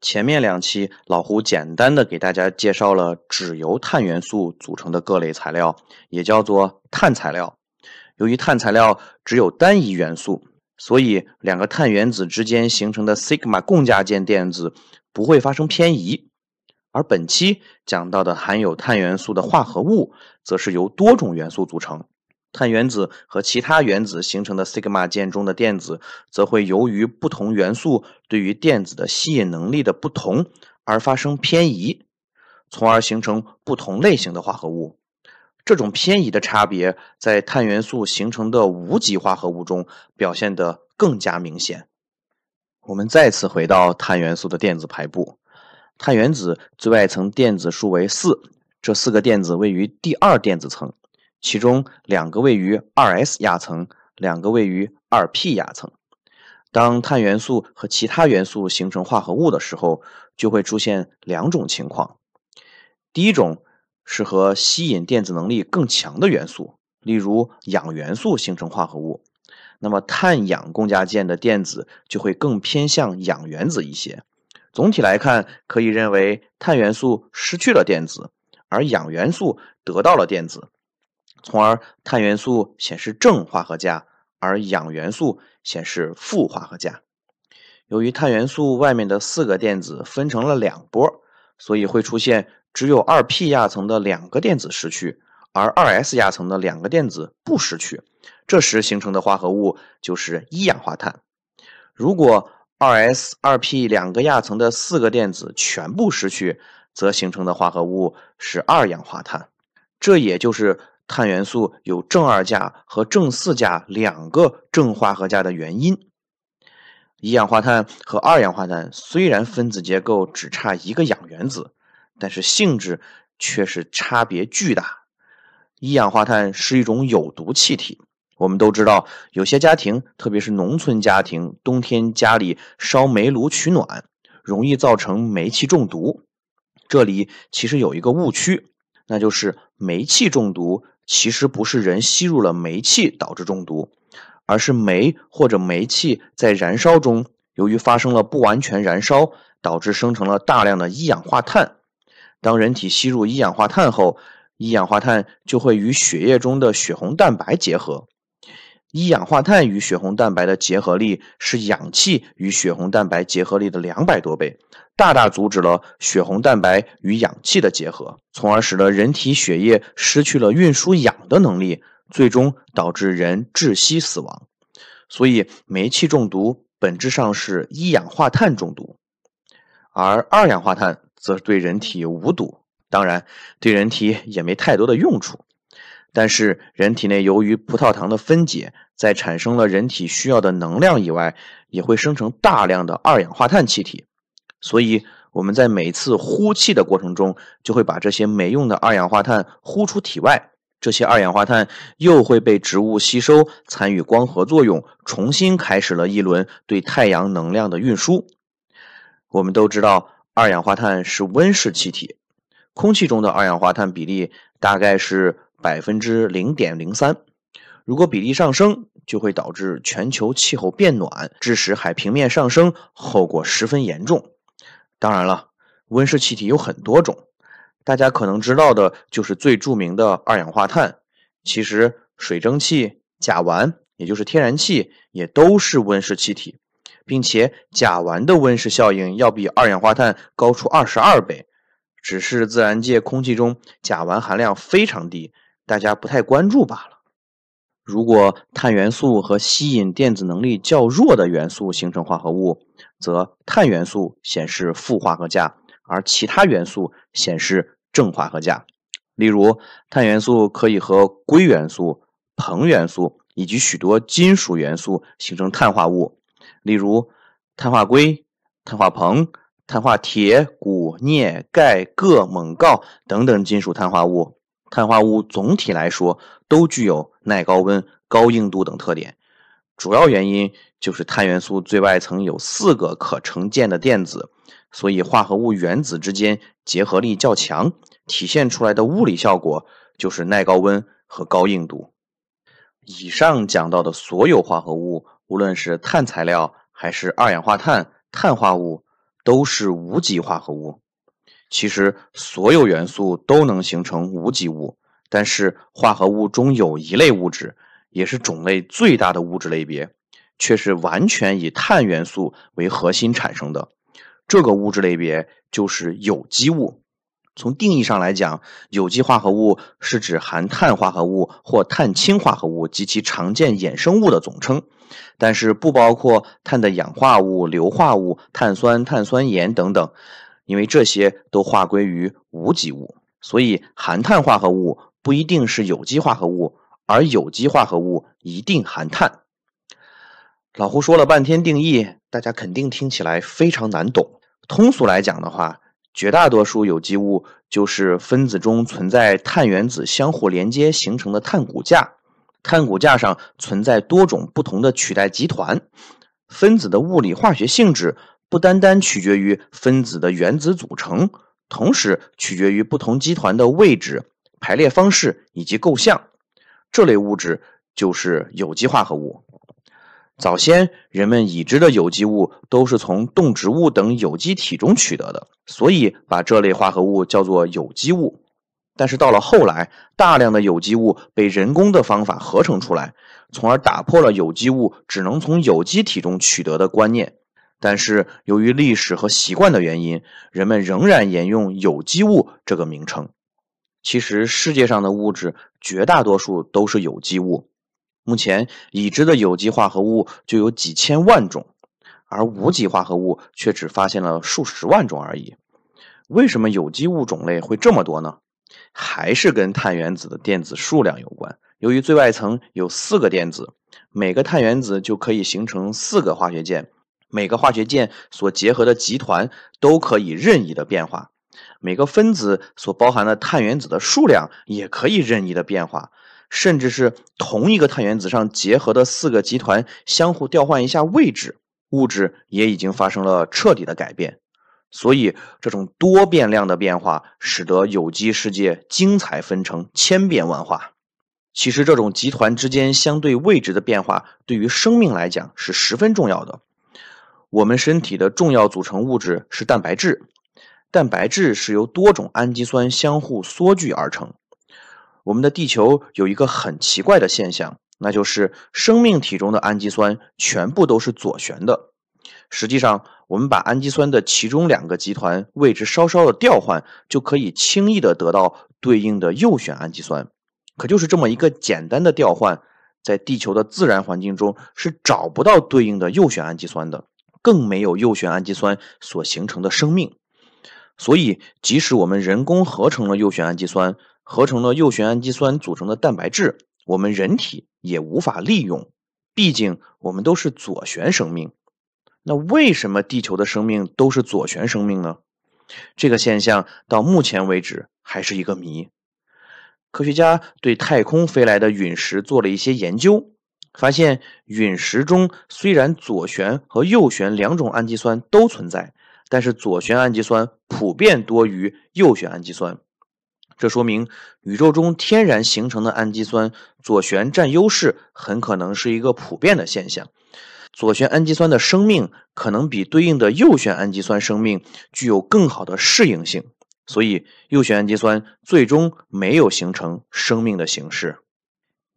前面两期，老胡简单的给大家介绍了只由碳元素组成的各类材料，也叫做碳材料。由于碳材料只有单一元素，所以两个碳原子之间形成的 sigma 共价键电子不会发生偏移。而本期讲到的含有碳元素的化合物，则是由多种元素组成。碳原子和其他原子形成的 sigma 键中的电子，则会由于不同元素对于电子的吸引能力的不同而发生偏移，从而形成不同类型的化合物。这种偏移的差别，在碳元素形成的无极化合物中表现得更加明显。我们再次回到碳元素的电子排布，碳原子最外层电子数为四，这四个电子位于第二电子层。其中两个位于二 s 亚层，两个位于二 p 亚层。当碳元素和其他元素形成化合物的时候，就会出现两种情况。第一种是和吸引电子能力更强的元素，例如氧元素形成化合物，那么碳氧共价键的电子就会更偏向氧原子一些。总体来看，可以认为碳元素失去了电子，而氧元素得到了电子。从而，碳元素显示正化合价，而氧元素显示负化合价。由于碳元素外面的四个电子分成了两波，所以会出现只有二 p 亚层的两个电子失去，而二 s 亚层的两个电子不失去。这时形成的化合物就是一氧化碳。如果二 s、二 p 两个亚层的四个电子全部失去，则形成的化合物是二氧化碳。这也就是。碳元素有正二价和正四价两个正化合价的原因。一氧化碳和二氧化碳虽然分子结构只差一个氧原子，但是性质却是差别巨大。一氧化碳是一种有毒气体，我们都知道，有些家庭，特别是农村家庭，冬天家里烧煤炉取暖，容易造成煤气中毒。这里其实有一个误区，那就是煤气中毒。其实不是人吸入了煤气导致中毒，而是煤或者煤气在燃烧中，由于发生了不完全燃烧，导致生成了大量的一氧化碳。当人体吸入一氧化碳后，一氧化碳就会与血液中的血红蛋白结合。一氧化碳与血红蛋白的结合力是氧气与血红蛋白结合力的两百多倍。大大阻止了血红蛋白与氧气的结合，从而使得人体血液失去了运输氧的能力，最终导致人窒息死亡。所以，煤气中毒本质上是一氧化碳中毒，而二氧化碳则对人体无毒，当然对人体也没太多的用处。但是，人体内由于葡萄糖的分解，在产生了人体需要的能量以外，也会生成大量的二氧化碳气体。所以我们在每次呼气的过程中，就会把这些没用的二氧化碳呼出体外。这些二氧化碳又会被植物吸收，参与光合作用，重新开始了一轮对太阳能量的运输。我们都知道，二氧化碳是温室气体，空气中的二氧化碳比例大概是百分之零点零三。如果比例上升，就会导致全球气候变暖，致使海平面上升，后果十分严重。当然了，温室气体有很多种，大家可能知道的就是最著名的二氧化碳。其实，水蒸气、甲烷，也就是天然气，也都是温室气体，并且甲烷的温室效应要比二氧化碳高出二十二倍。只是自然界空气中甲烷含量非常低，大家不太关注罢了。如果碳元素和吸引电子能力较弱的元素形成化合物，则碳元素显示负化合价，而其他元素显示正化合价。例如，碳元素可以和硅元素、硼元素以及许多金属元素形成碳化物，例如碳化硅、碳化硼、碳化铁、钴、镍、钙、铬、锰、锆等等金属碳化物。碳化物总体来说都具有耐高温、高硬度等特点。主要原因就是碳元素最外层有四个可成键的电子，所以化合物原子之间结合力较强，体现出来的物理效果就是耐高温和高硬度。以上讲到的所有化合物，无论是碳材料还是二氧化碳、碳化物，都是无机化合物。其实，所有元素都能形成无机物，但是化合物中有一类物质，也是种类最大的物质类别，却是完全以碳元素为核心产生的。这个物质类别就是有机物。从定义上来讲，有机化合物是指含碳化合物或碳氢化合物及其常见衍生物的总称，但是不包括碳的氧化物、硫化物、碳酸、碳酸盐等等，因为这些都划归于无机物。所以，含碳化合物不一定是有机化合物，而有机化合物一定含碳。老胡说了半天定义，大家肯定听起来非常难懂。通俗来讲的话，绝大多数有机物就是分子中存在碳原子相互连接形成的碳骨架，碳骨架上存在多种不同的取代集团。分子的物理化学性质不单单取决于分子的原子组成，同时取决于不同基团的位置、排列方式以及构象。这类物质就是有机化合物。早先人们已知的有机物都是从动植物等有机体中取得的，所以把这类化合物叫做有机物。但是到了后来，大量的有机物被人工的方法合成出来，从而打破了有机物只能从有机体中取得的观念。但是由于历史和习惯的原因，人们仍然沿用有机物这个名称。其实世界上的物质绝大多数都是有机物。目前已知的有机化合物就有几千万种，而无机化合物却只发现了数十万种而已。为什么有机物种类会这么多呢？还是跟碳原子的电子数量有关。由于最外层有四个电子，每个碳原子就可以形成四个化学键，每个化学键所结合的集团都可以任意的变化，每个分子所包含的碳原子的数量也可以任意的变化。甚至是同一个碳原子上结合的四个集团相互调换一下位置，物质也已经发生了彻底的改变。所以，这种多变量的变化使得有机世界精彩纷呈、千变万化。其实，这种集团之间相对位置的变化对于生命来讲是十分重要的。我们身体的重要组成物质是蛋白质，蛋白质是由多种氨基酸相互缩聚而成。我们的地球有一个很奇怪的现象，那就是生命体中的氨基酸全部都是左旋的。实际上，我们把氨基酸的其中两个集团位置稍稍的调换，就可以轻易的得到对应的右旋氨基酸。可就是这么一个简单的调换，在地球的自然环境中是找不到对应的右旋氨基酸的，更没有右旋氨基酸所形成的生命。所以，即使我们人工合成了右旋氨基酸，合成了右旋氨基酸组成的蛋白质，我们人体也无法利用，毕竟我们都是左旋生命。那为什么地球的生命都是左旋生命呢？这个现象到目前为止还是一个谜。科学家对太空飞来的陨石做了一些研究，发现陨石中虽然左旋和右旋两种氨基酸都存在，但是左旋氨基酸普遍多于右旋氨基酸。这说明宇宙中天然形成的氨基酸左旋占优势很可能是一个普遍的现象。左旋氨基酸的生命可能比对应的右旋氨基酸生命具有更好的适应性，所以右旋氨基酸最终没有形成生命的形式。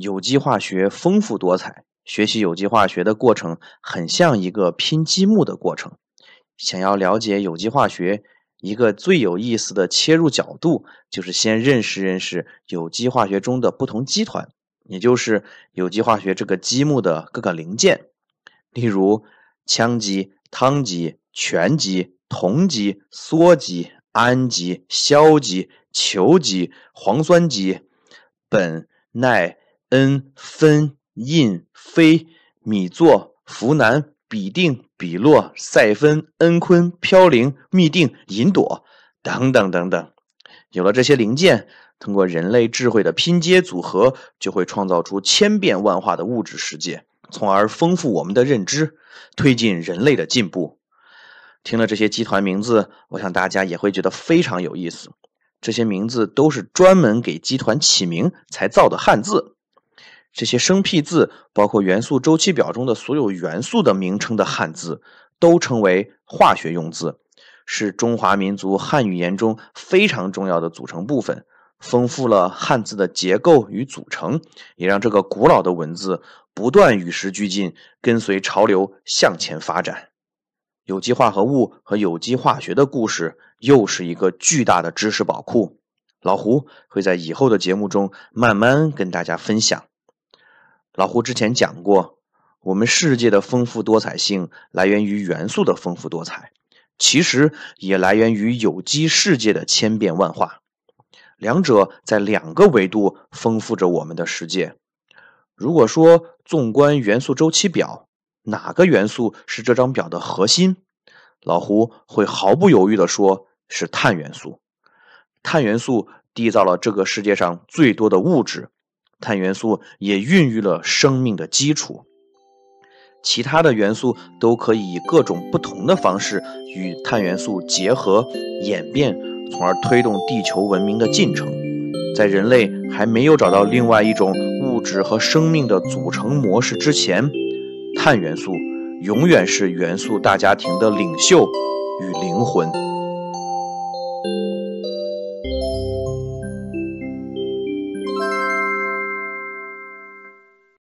有机化学丰富多彩，学习有机化学的过程很像一个拼积木的过程。想要了解有机化学。一个最有意思的切入角度，就是先认识认识有机化学中的不同基团，也就是有机化学这个积木的各个零件，例如羟基、羰基、醛基、酮基、羧基、氨基、硝基、溴基、磺酸基、苯、氖、铟、酚、印、飞米作福南、比定、比洛、赛芬、恩昆、飘零密定银朵等等等等。有了这些零件，通过人类智慧的拼接组合，就会创造出千变万化的物质世界，从而丰富我们的认知，推进人类的进步。听了这些集团名字，我想大家也会觉得非常有意思。这些名字都是专门给集团起名才造的汉字。这些生僻字，包括元素周期表中的所有元素的名称的汉字，都称为化学用字，是中华民族汉语言中非常重要的组成部分，丰富了汉字的结构与组成，也让这个古老的文字不断与时俱进，跟随潮流向前发展。有机化合物和有机化学的故事，又是一个巨大的知识宝库。老胡会在以后的节目中慢慢跟大家分享。老胡之前讲过，我们世界的丰富多彩性来源于元素的丰富多彩，其实也来源于有机世界的千变万化。两者在两个维度丰富着我们的世界。如果说纵观元素周期表，哪个元素是这张表的核心？老胡会毫不犹豫地说，是碳元素。碳元素缔造了这个世界上最多的物质。碳元素也孕育了生命的基础，其他的元素都可以以各种不同的方式与碳元素结合演变，从而推动地球文明的进程。在人类还没有找到另外一种物质和生命的组成模式之前，碳元素永远是元素大家庭的领袖与灵魂。